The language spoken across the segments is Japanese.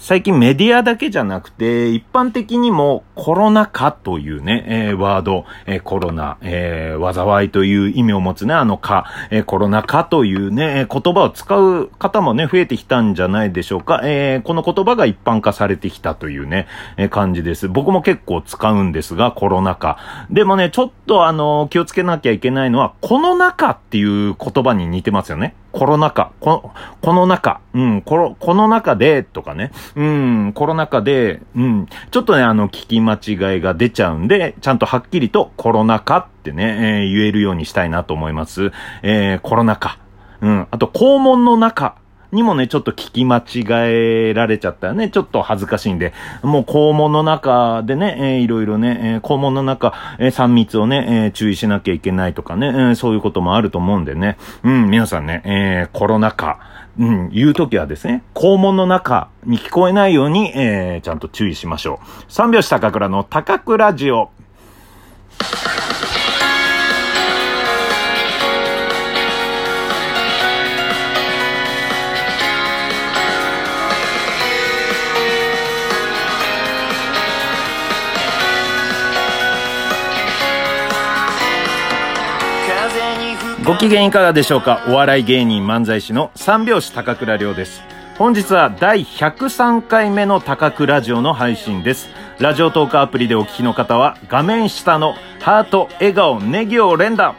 最近メディアだけじゃなくて、一般的にもコロナ禍というね、えー、ワード、えー、コロナ、えー、災いという意味を持つね、あの禍、えー、コロナ禍というね、言葉を使う方もね、増えてきたんじゃないでしょうか。えー、この言葉が一般化されてきたというね、えー、感じです。僕も結構使うんですが、コロナ禍。でもね、ちょっとあの、気をつけなきゃいけないのは、この中っていう言葉に似てますよね。コロナ禍、こ、この中、うん、この、この中で、とかね、うん、コロナ禍で、うん、ちょっとね、あの、聞き間違いが出ちゃうんで、ちゃんとはっきりとコロナ禍ってね、えー、言えるようにしたいなと思います。えー、コロナ禍。うん、あと、肛門の中。にもね、ちょっと聞き間違えられちゃったよね。ちょっと恥ずかしいんで。もう肛門の中でね、えー、いろいろね、えー、肛門の中、えー、3密をね、えー、注意しなきゃいけないとかね、えー、そういうこともあると思うんでね。うん、皆さんね、えー、コロナ禍、うん、言うときはですね、肛門の中に聞こえないように、えー、ちゃんと注意しましょう。三拍子高倉の高倉ジオ。ご機嫌いかがでしょうか？お笑い芸人漫才師の三拍子高倉涼です。本日は第103回目の高倉ラジオの配信です。ラジオトークアプリでお聞きの方は画面下のハート、笑顔、ネギを連打。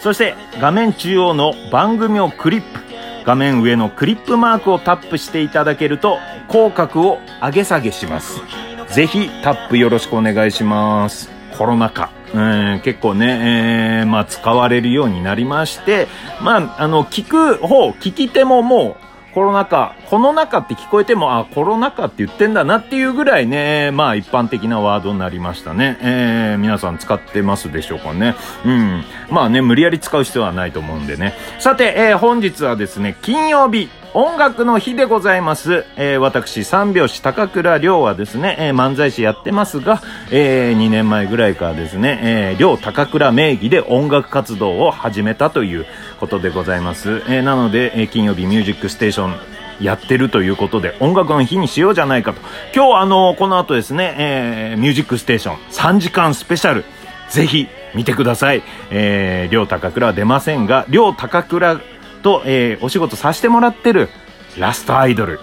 そして画面中央の番組をクリップ。画面上のクリップマークをタップしていただけると口角を上げ下げします。ぜひタップよろしくお願いします。コロナ禍。うん、結構ね、えー、まあ使われるようになりまして、まあ、あの、聞く方、聞き手ももう、コロナ禍、この中って聞こえても、あ、コロナ禍って言ってんだなっていうぐらいね、まあ一般的なワードになりましたね。えー、皆さん使ってますでしょうかね。うん。まあね、無理やり使う必要はないと思うんでね。さて、えー、本日はですね、金曜日、音楽の日でございます。えー、私、三拍子高倉涼はですね、えー、漫才師やってますが、えー、2年前ぐらいからですね、えー、涼高倉名義で音楽活動を始めたということでございます。えー、なので、えー、金曜日ミュージックステーションやってるということで、音楽の日にしようじゃないかと。今日あの、この後ですね、えー、ミュージックステーション3時間スペシャル、ぜひ見てください。えー、両高倉は出ませんが、両高倉と、えー、お仕事させてもらってるラストアイドル。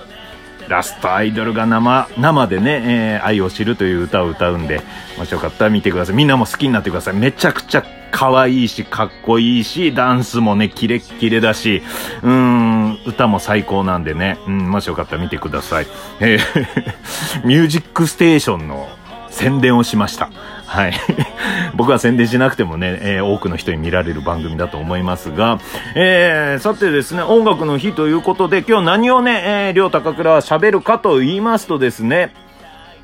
ラストアイドルが生、生でね、えー、愛を知るという歌を歌うんで、もしよかったら見てください。みんなも好きになってください。めちゃくちゃ可愛いし、かっこいいし、ダンスもね、キレッキレだし、うん、歌も最高なんでね、うん、もしよかったら見てください。えー、ミュージックステーションの宣伝をしました。はい。僕は宣伝しなくてもね、えー、多くの人に見られる番組だと思いますが、えー、さてですね、音楽の日ということで、今日何をね、えー、りょうたかくらは喋るかと言いますとですね、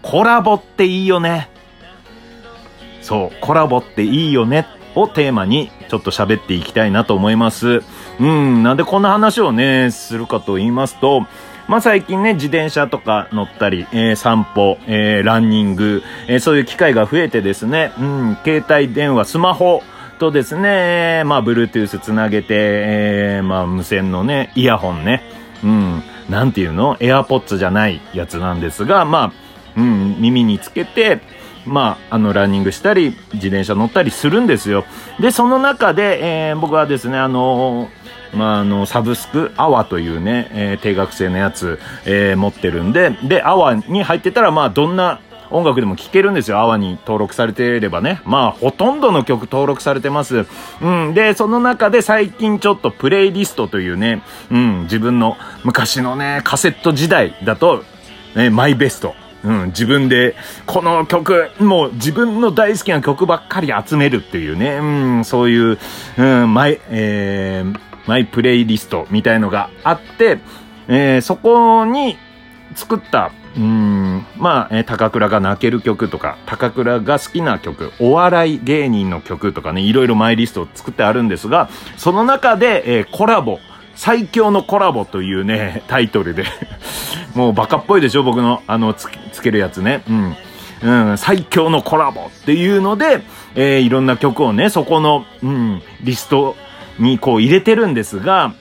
コラボっていいよね。そう、コラボっていいよね。をテーマにちょっと喋っていきたいなと思います。うん、なんでこんな話をね、するかと言いますと、まあ、最近ね、自転車とか乗ったり、えー、散歩、えー、ランニング、えー、そういう機会が増えてですね、うん、携帯電話、スマホ、とですね、まあ、Bluetooth つなげて、えー、まあ、無線のね、イヤホンね、うん、なんていうの ?AirPods じゃないやつなんですが、まあ、うん、耳につけて、まあ、あの、ランニングしたり、自転車乗ったりするんですよ。で、その中で、えー、僕はですね、あのーまあ、あの、サブスク、アワというね、えー、定額制のやつ、えー、持ってるんで、で、アワに入ってたら、まあ、どんな音楽でも聴けるんですよ。アワに登録されてればね。まあ、ほとんどの曲登録されてます。うん。で、その中で最近ちょっとプレイリストというね、うん、自分の昔のね、カセット時代だと、ね、マイベスト。うん、自分で、この曲、もう自分の大好きな曲ばっかり集めるっていうね、うん、そういう、うん、マイ、えー、マイプレイリストみたいのがあって、えー、そこに作った、うん、まあ、えー、高倉が泣ける曲とか、高倉が好きな曲、お笑い芸人の曲とかね、いろいろマイリストを作ってあるんですが、その中で、えー、コラボ、最強のコラボというね、タイトルで。もうバカっぽいでしょ僕の、あの、つけるやつね。うん。うん、最強のコラボっていうので、えー、いろんな曲をね、そこの、うん、リストにこう入れてるんですが、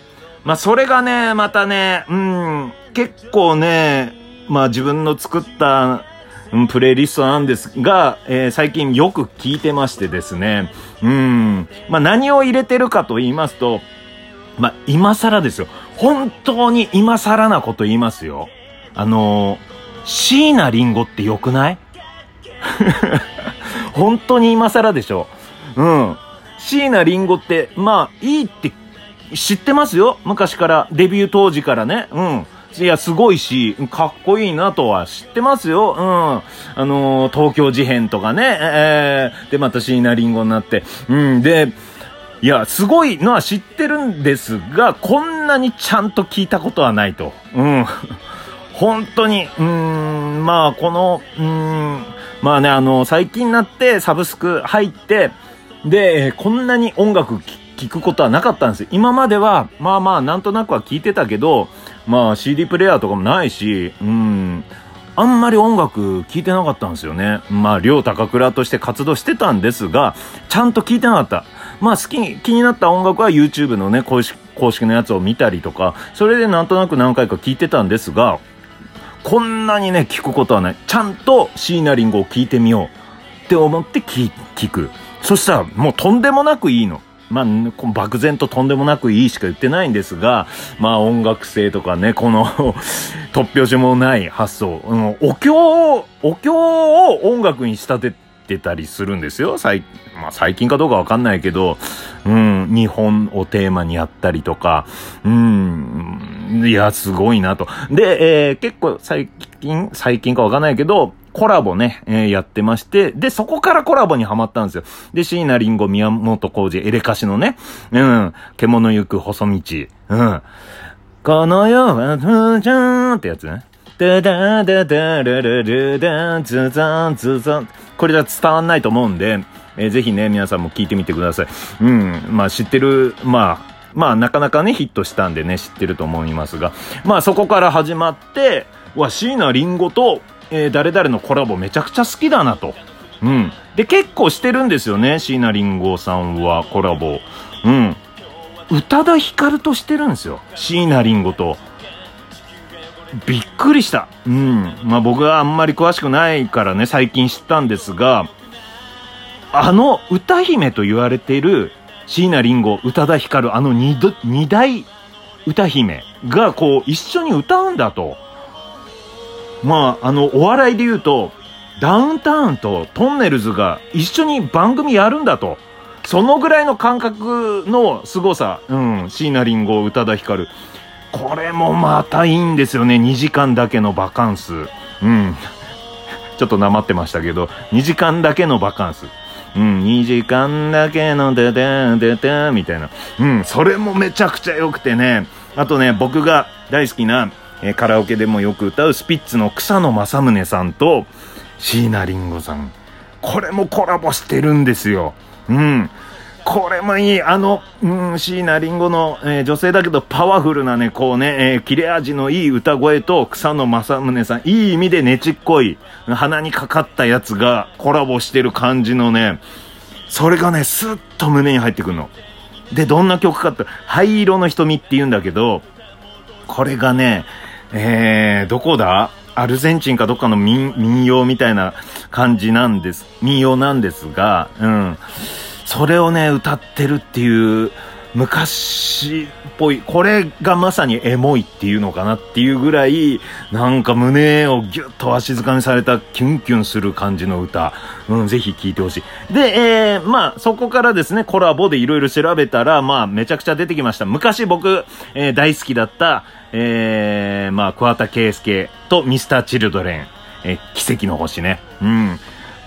まあそれがね、またね、うん、結構ね、まあ自分の作ったうん、プレイリストなんですが、えー、最近よく聞いてましてですね。うん。まあ何を入れてるかと言いますと、まあ今更ですよ。本当に今更なこと言いますよ。あのー、椎名林檎って良くない？本当に今更でしょ？うん。椎名林檎って、まあいいって知ってますよ？昔から、デビュー当時からね。うん。いや、すごいし、かっこいいなとは知ってますよ。うん。あのー、東京事変とかね。えー、で、また椎名林檎になって。うん。で、いや、すごいのは知ってるんですが、こんなにちゃんと聞いたことはないと。うん。本当に、うーん、まあ、この、うーん、まあね、あの、最近になってサブスク入って、で、こんなに音楽聴くことはなかったんですよ。今までは、まあまあ、なんとなくは聞いてたけど、まあ CD プレイヤーとかもないし、うん、あんまり音楽聴いてなかったんですよね。まあ、両高倉として活動してたんですが、ちゃんと聴いてなかった。まあ、好き、気になった音楽は YouTube のね、公式、公式のやつを見たりとか、それでなんとなく何回か聴いてたんですが、こんなにね、聞くことはない。ちゃんと椎名林檎を聞いてみようって思って聞く。そしたら、もうとんでもなくいいの。まあ、漠然ととんでもなくいいしか言ってないんですが、まあ音楽性とかね、この 突拍子もない発想、うん、お経を、お経を音楽に仕立ててたりするんですよ。最、まあ最近かどうかわかんないけど、うん、日本をテーマにやったりとか、うん、いや、すごいなと。で、えー、結構最近、最近かわかんないけど、コラボね、えー、やってまして、で、そこからコラボにハマったんですよ。で、椎名林檎、宮本浩二、エレカシのね、うん、獣行く細道、うん。この世は、ふーちゃんってやつね。ダダダダルルルダズザンズザン。これじゃ伝わんないと思うんで、えー、ぜひね、皆さんも聞いてみてください。うん、まあ知ってる、まあ、まあなかなかね、ヒットしたんでね、知ってると思いますが、まあそこから始まって、わ、椎名林檎とえー、誰々のコラボめちゃくちゃ好きだなと。うん。で、結構してるんですよね、椎名林檎さんはコラボ。うん。宇多田ヒカルとしてるんですよ。椎名林檎と。びっくりした。うん。まあ僕はあんまり詳しくないからね、最近知ったんですが、あの歌姫と言われている椎名林檎、宇多田ヒカル、あの二二大歌姫がこう一緒に歌うんだと。まあ、あの、お笑いで言うと、ダウンタウンとトンネルズが一緒に番組やるんだと。そのぐらいの感覚の凄さ。うん。椎名林檎、宇多田ヒカル。これもまたいいんですよね。2時間だけのバカンス。うん。ちょっとなまってましたけど、2時間だけのバカンス。うん、2時間だけのデデンデデンみたいな。うん、それもめちゃくちゃ良くてね。あとね、僕が大好きな、えカラオケでもよく歌うスピッツの草野正宗さんと椎名林檎さん。これもコラボしてるんですよ。うん。これもいい。あの、うん、椎名林檎の、えー、女性だけどパワフルなね、こうね、えー、切れ味のいい歌声と草野正宗さん、いい意味でねちっこい、鼻にかかったやつがコラボしてる感じのね、それがね、スッと胸に入ってくるの。で、どんな曲かって、灰色の瞳って言うんだけど、これがね、えー、どこだ？アルゼンチンかどっかの民民謡みたいな感じなんです。民謡なんですが、うん。それをね、歌ってるっていう、昔っぽい、これがまさにエモいっていうのかなっていうぐらい、なんか胸をギュッとわしづかみされたキュンキュンする感じの歌。うん、ぜひ聴いてほしい。で、えー、まあ、そこからですね、コラボでいろいろ調べたら、まあ、めちゃくちゃ出てきました。昔僕、えー、大好きだった、えー、まあ、桑田佳祐とミスターチルドレン、えー、奇跡の星ね。うん。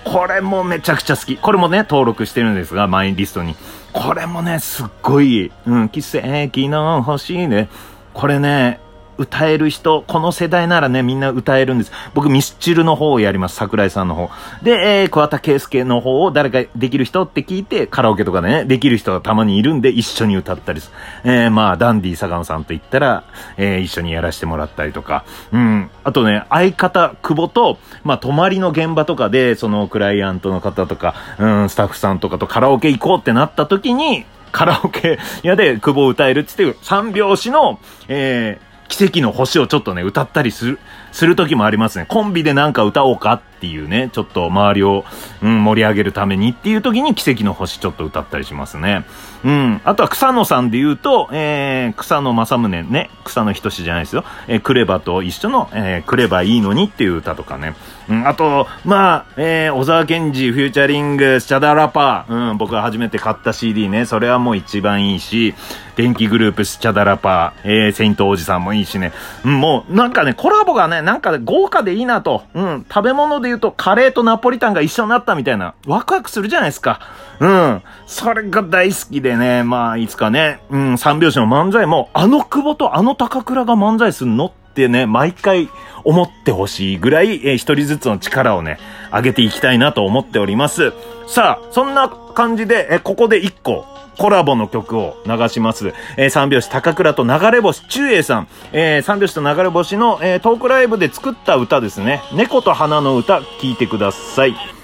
これもめちゃくちゃ好き。これもね、登録してるんですが、マインリストに。これもね、すっごい、うん、奇跡の星ね。これね、歌える人、この世代ならね、みんな歌えるんです。僕、ミスチルの方をやります。桜井さんの方。で、えー、桑田佳祐の方を誰かできる人って聞いて、カラオケとかでね、できる人がたまにいるんで、一緒に歌ったりする。えー、まあ、ダンディ坂野さんと言ったら、えー、一緒にやらせてもらったりとか。うん。あとね、相方、久保と、まあ、泊まりの現場とかで、その、クライアントの方とか、うん、スタッフさんとかとカラオケ行こうってなった時に、カラオケ屋で久保歌えるって言って、三拍子の、えー、奇跡の星をちょっとね、歌ったりする、する時もありますね。コンビでなんか歌おうかっていうね、ちょっと周りを、うん、盛り上げるためにっていう時に奇跡の星ちょっと歌ったりしますね。うん。あとは草野さんで言うと、えー、草野正宗ね、草野仁じゃないですよ。えー、クレバと一緒の、えー、クレバいいのにっていう歌とかね。うん、あと、まあ、えー、小沢健二、フューチャリング、スチャダラパ。ー、うん、僕が初めて買った CD ね、それはもう一番いいし、電気グループ、スチャダラパ。ー、えー、セイント王子さんもいいしね、うん、もう、なんかね、コラボがね、なんか豪華でいいなと、うん、食べ物で言うと、カレーとナポリタンが一緒になったみたいな、ワクワクするじゃないですか。うん、それが大好きでね、まあ、いつかね、うん、三拍子の漫才。も、あの久保とあの高倉が漫才すんのってね、毎回思ってほしいぐらい、えー、一人ずつの力をね、上げていきたいなと思っております。さあ、そんな感じで、えー、ここで一個、コラボの曲を流します。えー、三拍子高倉と流れ星中英さん。えー、三拍子と流れ星の、えー、トークライブで作った歌ですね。猫と花の歌、聴いてください。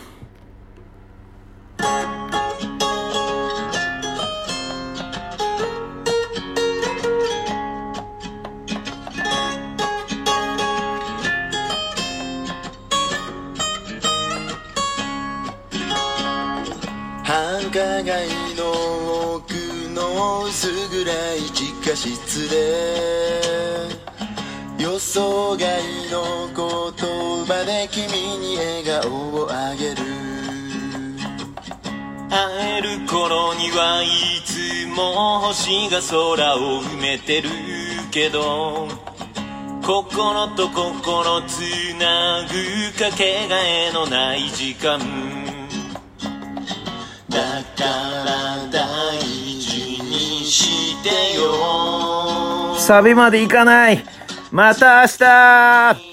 繁華街の奥の薄暗い地下室で予想外の言葉で君に笑顔をあげる。会える頃にはいつも星が空を埋めてるけど心と心つなぐかけがえのない時間。だから大事にしてよ。サビまでいかない。また明日。